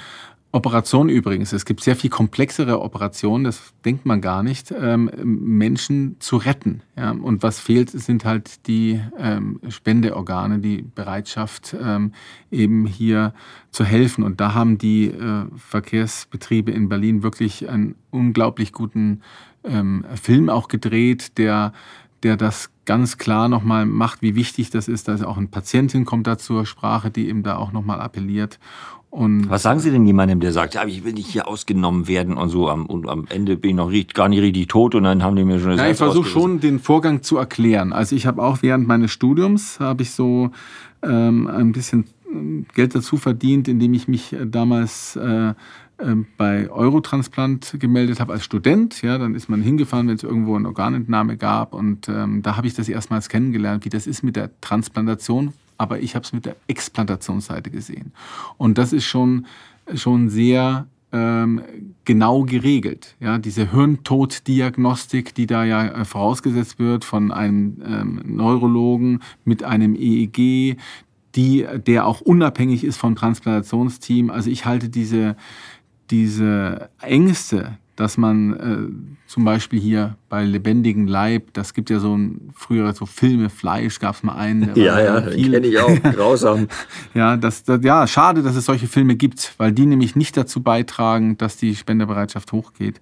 S3: Operation übrigens, es gibt sehr viel komplexere Operationen, das denkt man gar nicht, ähm, Menschen zu retten. Ja? Und was fehlt, sind halt die ähm, Spendeorgane, die Bereitschaft, ähm, eben hier zu helfen. Und da haben die äh, Verkehrsbetriebe in Berlin wirklich einen unglaublich guten ähm, Film auch gedreht, der, der das ganz klar nochmal macht, wie wichtig das ist. Da ist auch eine Patientin kommt da zur Sprache, die eben da auch nochmal appelliert.
S4: Und Was sagen Sie denn jemandem, der sagt, ja, ich will nicht hier ausgenommen werden und so, am, und am Ende bin ich noch richtig, gar nicht richtig tot und dann haben die mir schon das
S3: ja, Ich versuche schon, den Vorgang zu erklären. Also ich habe auch während meines Studiums, habe ich so ähm, ein bisschen ähm, Geld dazu verdient, indem ich mich äh, damals äh, ähm, bei Eurotransplant gemeldet habe als Student. Ja, dann ist man hingefahren, wenn es irgendwo eine Organentnahme gab. Und ähm, da habe ich das erstmals kennengelernt, wie das ist mit der Transplantation. Aber ich habe es mit der Explantationsseite gesehen. Und das ist schon, schon sehr ähm, genau geregelt. Ja, diese Hirntoddiagnostik, die da ja äh, vorausgesetzt wird von einem ähm, Neurologen mit einem EEG, die, der auch unabhängig ist vom Transplantationsteam. Also ich halte diese, diese Ängste, dass man äh, zum Beispiel hier bei lebendigen Leib, das gibt ja so ein früher so Filme Fleisch gab es mal einen.
S4: Ja, ja, den kenne ich auch, grausam.
S3: ja, das, das, ja, schade, dass es solche Filme gibt, weil die nämlich nicht dazu beitragen, dass die Spenderbereitschaft hochgeht.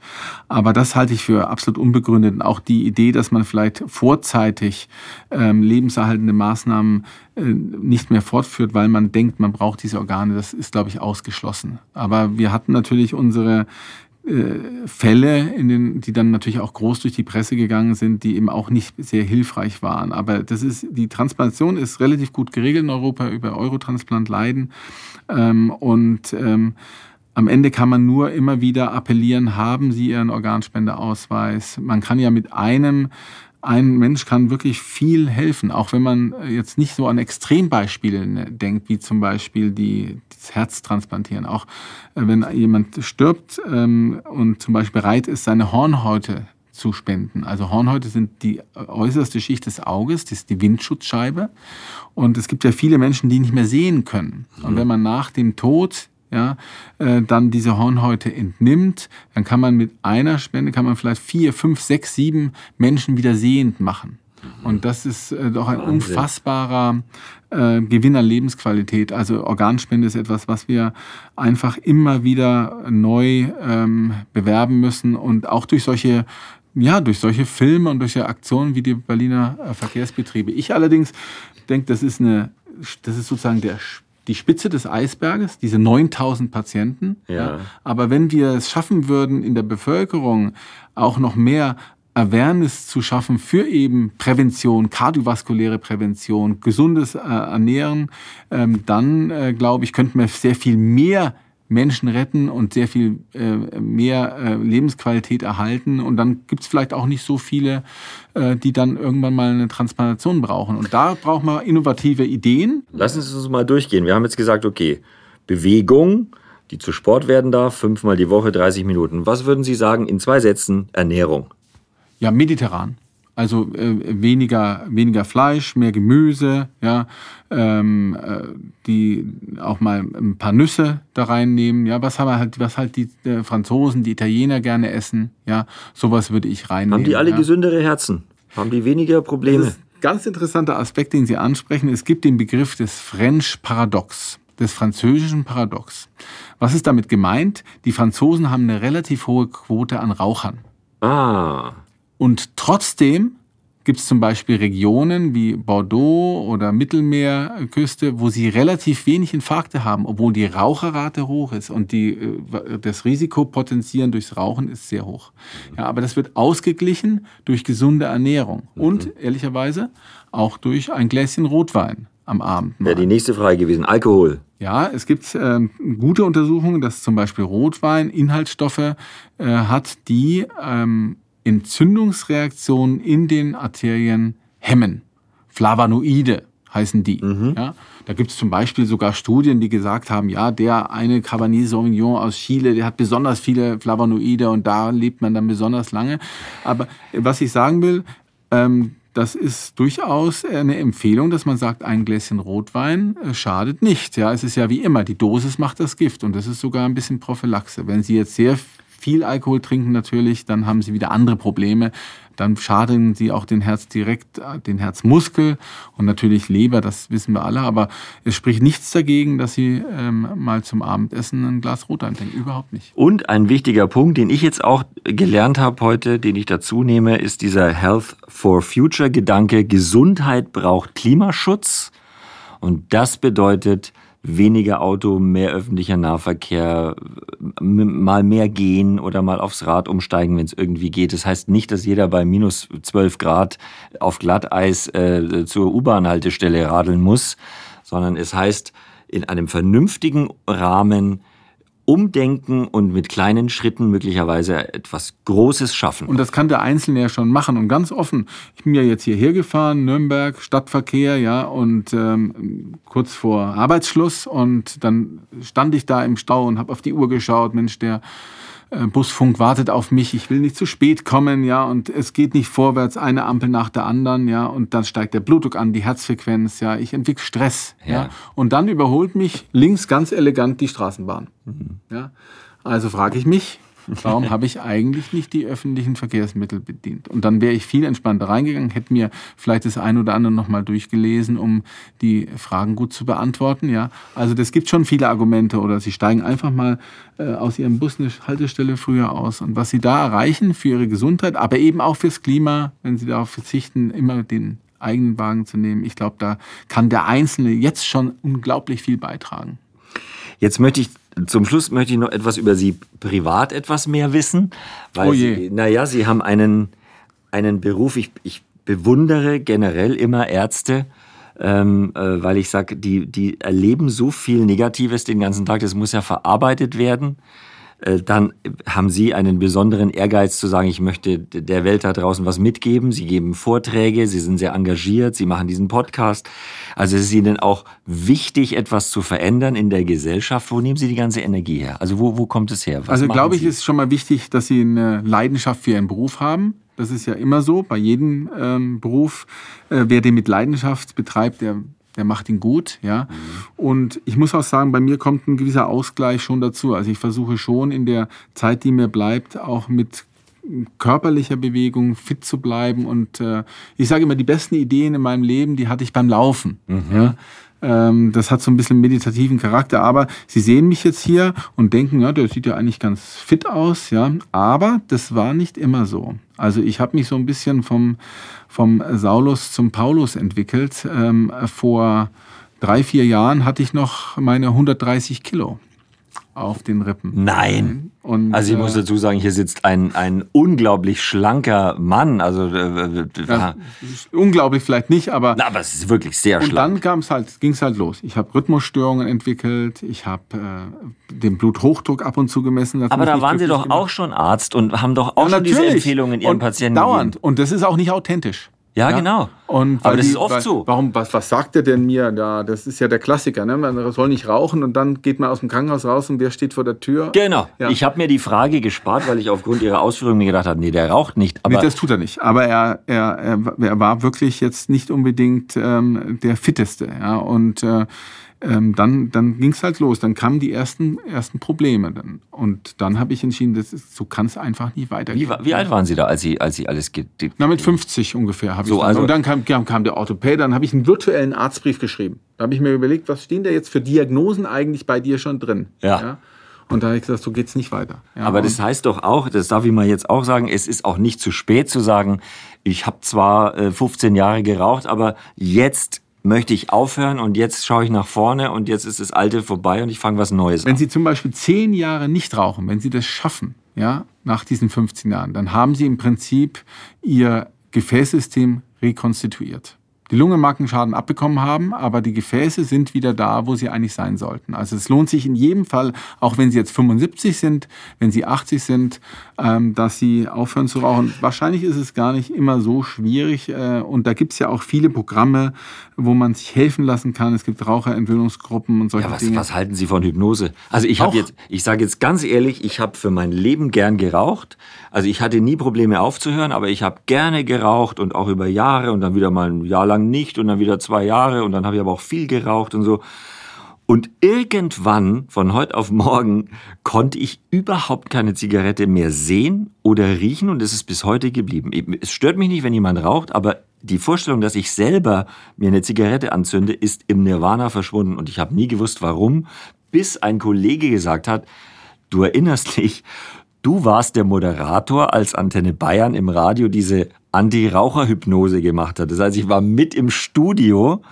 S3: Aber das halte ich für absolut unbegründet. Und auch die Idee, dass man vielleicht vorzeitig ähm, lebenserhaltende Maßnahmen äh, nicht mehr fortführt, weil man denkt, man braucht diese Organe, das ist, glaube ich, ausgeschlossen. Aber wir hatten natürlich unsere Fälle, in den, die dann natürlich auch groß durch die Presse gegangen sind, die eben auch nicht sehr hilfreich waren. Aber das ist, die Transplantation ist relativ gut geregelt in Europa über Eurotransplant Leiden. Ähm, und ähm, am Ende kann man nur immer wieder appellieren, haben Sie Ihren Organspendeausweis. Man kann ja mit einem ein Mensch kann wirklich viel helfen, auch wenn man jetzt nicht so an Extrembeispiele ne, denkt, wie zum Beispiel die, das Herz transplantieren. Auch äh, wenn jemand stirbt ähm, und zum Beispiel bereit ist, seine Hornhäute zu spenden. Also Hornhäute sind die äußerste Schicht des Auges, das ist die Windschutzscheibe. Und es gibt ja viele Menschen, die nicht mehr sehen können. Und mhm. wenn man nach dem Tod ja, äh, dann diese Hornhäute entnimmt, dann kann man mit einer Spende, kann man vielleicht vier, fünf, sechs, sieben Menschen wieder sehend machen. Und das ist äh, doch ein Wahnsinn. unfassbarer äh, Gewinn an Lebensqualität. Also Organspende ist etwas, was wir einfach immer wieder neu ähm, bewerben müssen und auch durch solche ja, durch solche Filme und durch Aktionen wie die Berliner äh, Verkehrsbetriebe. Ich allerdings denke, das ist eine, das ist sozusagen der die Spitze des Eisberges, diese 9000 Patienten. Ja. ja. Aber wenn wir es schaffen würden, in der Bevölkerung auch noch mehr Awareness zu schaffen für eben Prävention, kardiovaskuläre Prävention, gesundes äh, Ernähren, ähm, dann äh, glaube ich, könnten wir sehr viel mehr Menschen retten und sehr viel äh, mehr äh, Lebensqualität erhalten. Und dann gibt es vielleicht auch nicht so viele, äh, die dann irgendwann mal eine Transplantation brauchen. Und da braucht man innovative Ideen.
S4: Lassen Sie uns mal durchgehen. Wir haben jetzt gesagt, okay, Bewegung, die zu Sport werden darf, fünfmal die Woche, 30 Minuten. Was würden Sie sagen in zwei Sätzen Ernährung?
S3: Ja, mediterran. Also äh, weniger, weniger Fleisch, mehr Gemüse, ja, ähm, äh, die auch mal ein paar Nüsse da reinnehmen, ja, was haben halt, was halt die äh, Franzosen, die Italiener gerne essen, ja, sowas würde ich reinnehmen.
S4: Haben die alle
S3: ja.
S4: gesündere Herzen? Haben die weniger Probleme?
S3: Ganz interessanter Aspekt, den Sie ansprechen. Es gibt den Begriff des French Paradox, des französischen Paradox. Was ist damit gemeint? Die Franzosen haben eine relativ hohe Quote an Rauchern.
S4: Ah.
S3: Und trotzdem gibt es zum Beispiel Regionen wie Bordeaux oder Mittelmeerküste, wo sie relativ wenig Infarkte haben, obwohl die Raucherrate hoch ist und die, äh, das Risikopotenzieren durchs Rauchen ist sehr hoch. Ja, aber das wird ausgeglichen durch gesunde Ernährung mhm. und ehrlicherweise auch durch ein Gläschen Rotwein am Abend.
S4: Wäre die nächste Frage gewesen. Alkohol.
S3: Ja, es gibt ähm, gute Untersuchungen, dass zum Beispiel Rotwein Inhaltsstoffe äh, hat, die ähm, Entzündungsreaktionen in den Arterien hemmen. Flavonoide heißen die. Mhm. Ja, da gibt es zum Beispiel sogar Studien, die gesagt haben, ja, der eine Cabernet Sauvignon aus Chile, der hat besonders viele Flavonoide und da lebt man dann besonders lange. Aber was ich sagen will, ähm, das ist durchaus eine Empfehlung, dass man sagt, ein Gläschen Rotwein äh, schadet nicht. Ja, es ist ja wie immer, die Dosis macht das Gift und das ist sogar ein bisschen Prophylaxe. Wenn Sie jetzt sehr viel Alkohol trinken natürlich, dann haben sie wieder andere Probleme. Dann schaden sie auch den Herz direkt, äh, den Herzmuskel und natürlich Leber, das wissen wir alle. Aber es spricht nichts dagegen, dass sie ähm, mal zum Abendessen ein Glas Rotwein trinken. Überhaupt nicht.
S4: Und ein wichtiger Punkt, den ich jetzt auch gelernt habe heute, den ich dazu nehme, ist dieser Health for Future Gedanke. Gesundheit braucht Klimaschutz. Und das bedeutet, weniger Auto, mehr öffentlicher Nahverkehr, mal mehr gehen oder mal aufs Rad umsteigen, wenn es irgendwie geht. Das heißt nicht, dass jeder bei minus 12 Grad auf Glatteis äh, zur U-Bahn-Haltestelle radeln muss, sondern es heißt, in einem vernünftigen Rahmen umdenken und mit kleinen Schritten möglicherweise etwas Großes schaffen.
S3: Und das kann der Einzelne ja schon machen und ganz offen. Ich bin ja jetzt hierher gefahren, Nürnberg, Stadtverkehr, ja, und ähm, kurz vor Arbeitsschluss und dann stand ich da im Stau und habe auf die Uhr geschaut, Mensch, der Busfunk wartet auf mich, ich will nicht zu spät kommen, ja, und es geht nicht vorwärts, eine Ampel nach der anderen, ja, und dann steigt der Blutdruck an, die Herzfrequenz, ja, ich entwickle Stress, ja, ja. Und dann überholt mich links ganz elegant die Straßenbahn, mhm. ja. Also frage ich mich, Warum habe ich eigentlich nicht die öffentlichen Verkehrsmittel bedient? Und dann wäre ich viel entspannter reingegangen, hätte mir vielleicht das ein oder andere nochmal durchgelesen, um die Fragen gut zu beantworten. Ja, also das gibt schon viele Argumente. Oder Sie steigen einfach mal äh, aus Ihrem Bus eine Haltestelle früher aus. Und was Sie da erreichen für Ihre Gesundheit, aber eben auch fürs Klima, wenn Sie darauf verzichten, immer den eigenen Wagen zu nehmen. Ich glaube, da kann der Einzelne jetzt schon unglaublich viel beitragen.
S4: Jetzt möchte ich zum Schluss möchte ich noch etwas über Sie privat etwas mehr wissen. Weil oh je. Sie, naja, Sie haben einen, einen Beruf, ich, ich bewundere generell immer Ärzte, ähm, äh, weil ich sage, die, die erleben so viel Negatives den ganzen Tag, das muss ja verarbeitet werden. Äh, dann haben Sie einen besonderen Ehrgeiz zu sagen, ich möchte der Welt da draußen was mitgeben. Sie geben Vorträge, Sie sind sehr engagiert, Sie machen diesen Podcast. Also ist es Ihnen auch wichtig, etwas zu verändern in der Gesellschaft. Wo nehmen Sie die ganze Energie her? Also wo, wo kommt es her?
S3: Was also glaube ich, ist schon mal wichtig, dass Sie eine Leidenschaft für Ihren Beruf haben. Das ist ja immer so bei jedem ähm, Beruf. Äh, wer den mit Leidenschaft betreibt, der der macht ihn gut, ja. Mhm. Und ich muss auch sagen, bei mir kommt ein gewisser Ausgleich schon dazu. Also ich versuche schon in der Zeit, die mir bleibt, auch mit körperlicher Bewegung fit zu bleiben. Und äh, ich sage immer, die besten Ideen in meinem Leben, die hatte ich beim Laufen. Mhm. Ja? Ähm, das hat so ein bisschen meditativen Charakter. Aber Sie sehen mich jetzt hier und denken, ja, der sieht ja eigentlich ganz fit aus, ja. Aber das war nicht immer so. Also ich habe mich so ein bisschen vom, vom Saulus zum Paulus entwickelt. Ähm, vor drei, vier Jahren hatte ich noch meine 130 Kilo auf den Rippen.
S4: Nein. Und, also ich äh, muss dazu sagen, hier sitzt ein, ein unglaublich schlanker Mann. Also äh,
S3: äh ja, unglaublich vielleicht nicht, aber.
S4: Na, aber es ist wirklich sehr
S3: und
S4: schlank.
S3: Und dann halt, ging's halt los. Ich habe Rhythmusstörungen entwickelt. Ich habe äh, den Bluthochdruck ab und zu gemessen.
S4: Aber da waren Sie doch gemacht. auch schon Arzt und haben doch auch ja, schon diese Empfehlungen Ihren und Patienten
S3: dauernd. gegeben. Und das ist auch nicht authentisch.
S4: Ja, ja, genau.
S3: Und Aber das die, ist oft weil, so. Warum, was, was sagt er denn mir? Ja, das ist ja der Klassiker. Ne? Man soll nicht rauchen und dann geht man aus dem Krankenhaus raus und wer steht vor der Tür?
S4: Genau. Ja. Ich habe mir die Frage gespart, weil ich aufgrund Ihrer Ausführungen mir gedacht habe, nee, der raucht nicht.
S3: Aber nee, das tut er nicht. Aber er, er, er, er war wirklich jetzt nicht unbedingt ähm, der Fitteste. Ja? Und äh, ähm, dann, dann ging es halt los. Dann kamen die ersten, ersten Probleme. Dann. Und dann habe ich entschieden, das ist, so kann es einfach nicht weitergehen.
S4: Wie, wie, alt waren Sie da, als Sie, als Sie alles...
S3: Na, mit 50 ungefähr habe so, ich dann. Also und dann kam, kam, kam der Orthopäde, dann habe ich einen virtuellen Arztbrief geschrieben. Da habe ich mir überlegt, was stehen da jetzt für Diagnosen eigentlich bei dir schon drin?
S4: ja? ja?
S3: Und da habe ich gesagt, so geht's nicht weiter.
S4: Ja, Aber das heißt doch auch, das darf ich mal jetzt auch sagen, es ist auch nicht zu spät zu sagen, ich habe zwar äh, 15 Jahre geraucht, aber jetzt möchte ich aufhören und jetzt schaue ich nach vorne und jetzt ist das Alte vorbei und ich fange was Neues
S3: Wenn
S4: an.
S3: Sie zum Beispiel zehn Jahre nicht rauchen, wenn Sie das schaffen, ja, nach diesen 15 Jahren, dann haben Sie im Prinzip Ihr Gefäßsystem rekonstituiert. Die Lunge mag einen Schaden abbekommen haben, aber die Gefäße sind wieder da, wo sie eigentlich sein sollten. Also es lohnt sich in jedem Fall, auch wenn Sie jetzt 75 sind, wenn Sie 80 sind, ähm, dass Sie aufhören zu rauchen. Wahrscheinlich ist es gar nicht immer so schwierig äh, und da gibt es ja auch viele Programme, wo man sich helfen lassen kann. Es gibt Raucherentwöhnungsgruppen und solche
S4: Ja, was,
S3: Dinge.
S4: was halten Sie von Hypnose? Also ich habe jetzt, ich sage jetzt ganz ehrlich, ich habe für mein Leben gern geraucht. Also ich hatte nie Probleme aufzuhören, aber ich habe gerne geraucht und auch über Jahre und dann wieder mal ein Jahr lang nicht und dann wieder zwei Jahre und dann habe ich aber auch viel geraucht und so. Und irgendwann, von heute auf morgen, konnte ich überhaupt keine Zigarette mehr sehen oder riechen und es ist bis heute geblieben. Eben, Es stört mich nicht, wenn jemand raucht, aber die Vorstellung, dass ich selber mir eine Zigarette anzünde, ist im Nirvana verschwunden und ich habe nie gewusst, warum, bis ein Kollege gesagt hat, du erinnerst dich, du warst der Moderator, als Antenne Bayern im Radio diese Anti-Raucher-Hypnose gemacht hat. Das heißt, ich war mit im Studio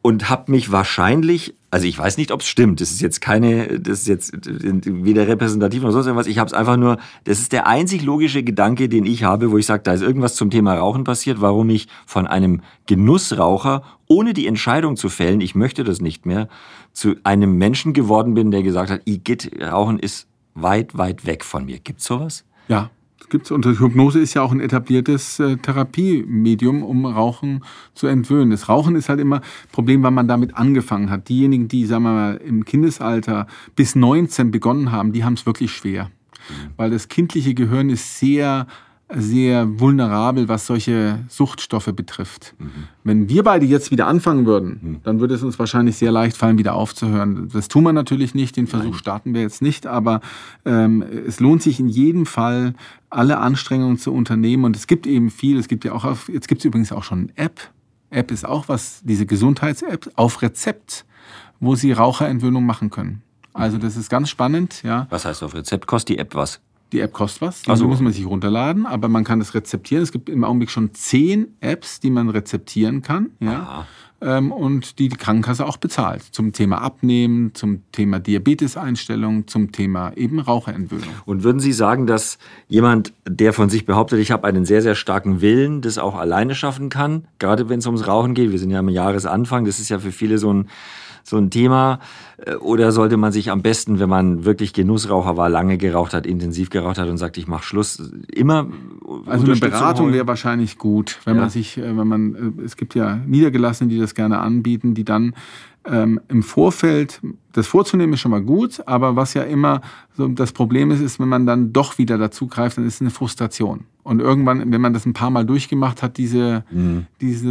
S4: und habe mich wahrscheinlich, also ich weiß nicht, ob es stimmt, das ist jetzt keine, das ist jetzt weder repräsentativ noch sonst irgendwas, ich habe es einfach nur, das ist der einzig logische Gedanke, den ich habe, wo ich sage, da ist irgendwas zum Thema Rauchen passiert, warum ich von einem Genussraucher, ohne die Entscheidung zu fällen, ich möchte das nicht mehr, zu einem Menschen geworden bin, der gesagt hat, Igitt, Rauchen ist weit, weit weg von mir. Gibt's sowas?
S3: Ja, gibt's. Und Hypnose ist ja auch ein etabliertes äh, Therapiemedium, um Rauchen zu entwöhnen. Das Rauchen ist halt immer Problem, weil man damit angefangen hat. Diejenigen, die, sagen wir mal, im Kindesalter bis 19 begonnen haben, die haben es wirklich schwer. Weil das kindliche Gehirn ist sehr sehr vulnerabel, was solche Suchtstoffe betrifft. Wenn wir beide jetzt wieder anfangen würden, dann würde es uns wahrscheinlich sehr leicht fallen, wieder aufzuhören. Das tun wir natürlich nicht, den Versuch starten wir jetzt nicht, aber ähm, es lohnt sich in jedem Fall, alle Anstrengungen zu unternehmen. Und es gibt eben viel, es gibt ja auch, auf, jetzt gibt es übrigens auch schon eine App. App ist auch was, diese Gesundheits-App auf Rezept, wo Sie Raucherentwöhnung machen können. Also das ist ganz spannend, ja.
S4: Was heißt auf Rezept? Kostet die App was?
S3: Die App kostet was, die
S4: Ach so.
S3: muss man sich runterladen, aber man kann das rezeptieren. Es gibt im Augenblick schon zehn Apps, die man rezeptieren kann, ja, ähm, und die die Krankenkasse auch bezahlt. Zum Thema Abnehmen, zum Thema Diabeteseinstellung, zum Thema eben Raucherentwöhnung.
S4: Und würden Sie sagen, dass jemand, der von sich behauptet, ich habe einen sehr, sehr starken Willen, das auch alleine schaffen kann, gerade wenn es ums Rauchen geht, wir sind ja am Jahresanfang, das ist ja für viele so ein, so ein Thema, Äh, oder sollte man sich am besten, wenn man wirklich Genussraucher war, lange geraucht hat, intensiv geraucht hat und sagt, ich mache Schluss, immer
S3: Also eine Beratung wäre wahrscheinlich gut, wenn
S4: Ja.
S3: man sich, äh, wenn man, äh, es gibt ja Niedergelassene, die das gerne anbieten, die dann ähm, im Vorfeld, das vorzunehmen ist schon mal gut, aber was ja immer so das Problem ist, ist, wenn man dann doch wieder dazu greift, dann ist es eine Frustration. Und irgendwann, wenn man das ein paar Mal durchgemacht hat, diese, diese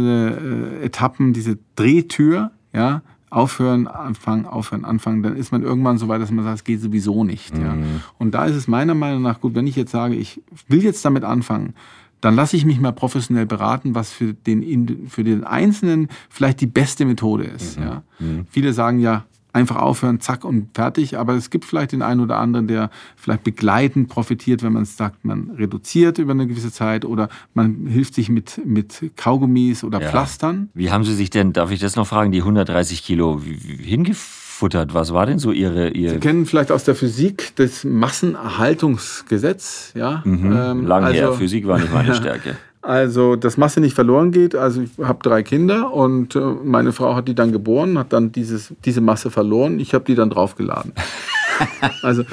S3: äh, Etappen, diese Drehtür, ja, aufhören, anfangen, aufhören, anfangen, dann ist man irgendwann so weit, dass man sagt, es geht sowieso nicht. Ja. Und da ist es meiner Meinung nach gut, wenn ich jetzt sage, ich will jetzt damit anfangen, dann lasse ich mich mal professionell beraten, was für den, für den Einzelnen vielleicht die beste Methode ist. Ja. Viele sagen ja, einfach aufhören, zack und fertig, aber es gibt vielleicht den einen oder anderen, der vielleicht begleitend profitiert, wenn man sagt, man reduziert über eine gewisse Zeit oder man hilft sich mit, mit Kaugummis oder
S4: Ja.
S3: Pflastern.
S4: Wie haben Sie sich denn, darf ich das noch fragen, die 130 Kilo hingefuttert? Was war denn so Ihre, Ihr
S3: Sie kennen vielleicht aus der Physik das Massenerhaltungsgesetz, ja? Ähm,
S4: Lang her,
S3: also-
S4: Physik war nicht meine Stärke.
S3: Also, dass Masse nicht verloren geht. Also, ich habe drei Kinder und äh, meine Frau hat die dann geboren, hat dann dieses, diese Masse verloren. Ich habe die dann draufgeladen. also,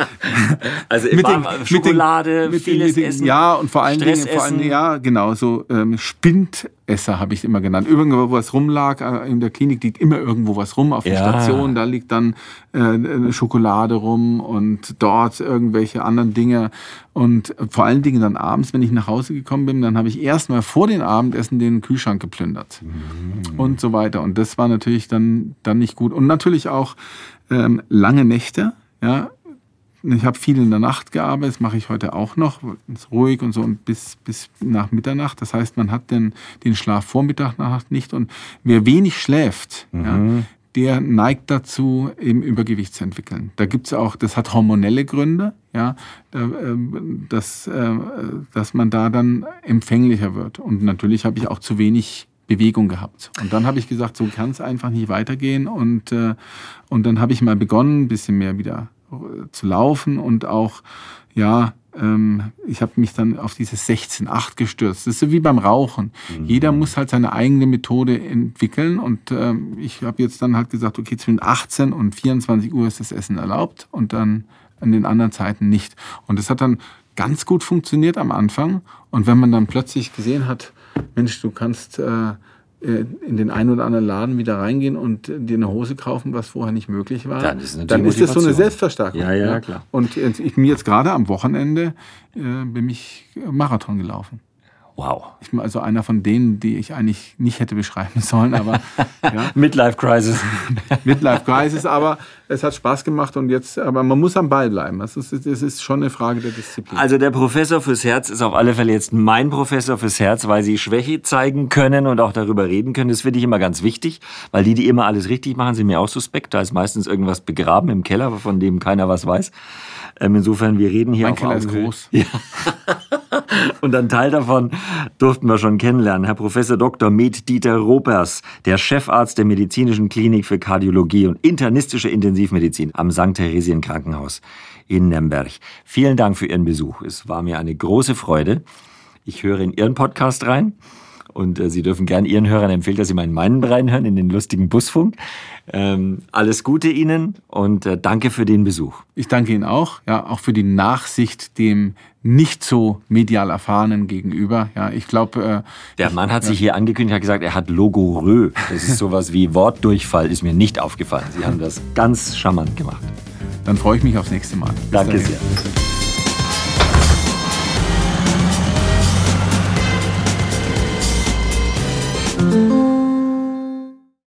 S4: Also
S3: mit
S4: immer
S3: den-
S4: Schokolade,
S3: mit den-
S4: vieles
S3: mit den-
S4: Essen.
S3: Ja, und vor allen Dingen, vor allen. Dingen, ja, genau, so ähm, Spindesser habe ich immer genannt. Irgendwo, wo was rumlag, äh, in der Klinik liegt immer irgendwo was rum auf der
S4: Ja.
S3: Station. Da liegt dann äh, Schokolade rum und dort irgendwelche anderen Dinge. Und vor allen Dingen dann abends, wenn ich nach Hause gekommen bin, dann habe ich erstmal vor dem Abendessen den Kühlschrank geplündert. Und so weiter. Und das war natürlich dann, dann nicht gut. Und natürlich auch ähm, lange Nächte, ja, ich habe viel in der Nacht gearbeitet, das mache ich heute auch noch, ist ruhig und so und bis, bis nach Mitternacht. Das heißt, man hat den, den Schlaf vor Mitternacht nicht und wer wenig schläft, ja, der neigt dazu, eben Übergewicht zu entwickeln. Da gibt's auch, das hat hormonelle Gründe, ja, ähm, dass, äh, dass man da dann empfänglicher wird. Und natürlich habe ich auch zu wenig Bewegung gehabt. Und dann habe ich gesagt, so kann es einfach nicht weitergehen. Und, äh, und dann habe ich mal begonnen, ein bisschen mehr wieder zu laufen und auch, ja, ähm, ich habe mich dann auf dieses 16-8 gestürzt. Das ist so wie beim Rauchen. Mhm. Jeder muss halt seine eigene Methode entwickeln und ähm, ich habe jetzt dann halt gesagt, okay, zwischen 18 und 24 Uhr ist das Essen erlaubt und dann an den anderen Zeiten nicht. Und das hat dann ganz gut funktioniert am Anfang und wenn man dann plötzlich gesehen hat, Mensch, du kannst äh, äh, in den einen oder anderen Laden wieder reingehen und dir eine Hose kaufen, was vorher nicht möglich war, dann ist, dann ist das so eine Selbstverstärkung.
S4: Ja, ja, ja. klar.
S3: Und ich bin jetzt gerade am Wochenende äh, bin ich Marathon gelaufen.
S4: Wow.
S3: Ich bin also einer von denen, die ich eigentlich nicht hätte beschreiben sollen, aber
S4: ja. Midlife Crisis.
S3: Midlife Crisis, aber es hat Spaß gemacht und jetzt, aber man muss am Ball bleiben. Das ist, das ist schon eine Frage der Disziplin.
S4: Also der Professor fürs Herz ist auf alle Fälle jetzt mein Professor fürs Herz, weil sie Schwäche zeigen können und auch darüber reden können. Das finde ich immer ganz wichtig, weil die, die immer alles richtig machen, sind mir auch suspekt. Da ist meistens irgendwas begraben im Keller, von dem keiner was weiß. Ähm, insofern, wir reden hier
S3: mein Keller ist groß.
S4: Ja. Und einen Teil davon durften wir schon kennenlernen. Herr Professor Dr. Med Dieter Ropers, der Chefarzt der Medizinischen Klinik für Kardiologie und internistische Intensivmedizin am St. Theresien Krankenhaus in Nürnberg. Vielen Dank für Ihren Besuch. Es war mir eine große Freude. Ich höre in Ihren Podcast rein. Und äh, Sie dürfen gern Ihren Hörern empfehlen, dass Sie mal in meinen reinhören, in den lustigen Busfunk. Ähm, alles Gute Ihnen und äh, danke für den Besuch.
S3: Ich danke Ihnen auch, ja, auch für die Nachsicht dem nicht so medial erfahrenen gegenüber. Ja, ich glaube. Äh,
S4: Der Mann hat sich hier angekündigt, hat gesagt, er hat Logorö. Das ist sowas wie Wortdurchfall, ist mir nicht aufgefallen. Sie haben das ganz charmant gemacht.
S3: Dann freue ich mich aufs nächste Mal.
S4: Bis Danke dahin. sehr.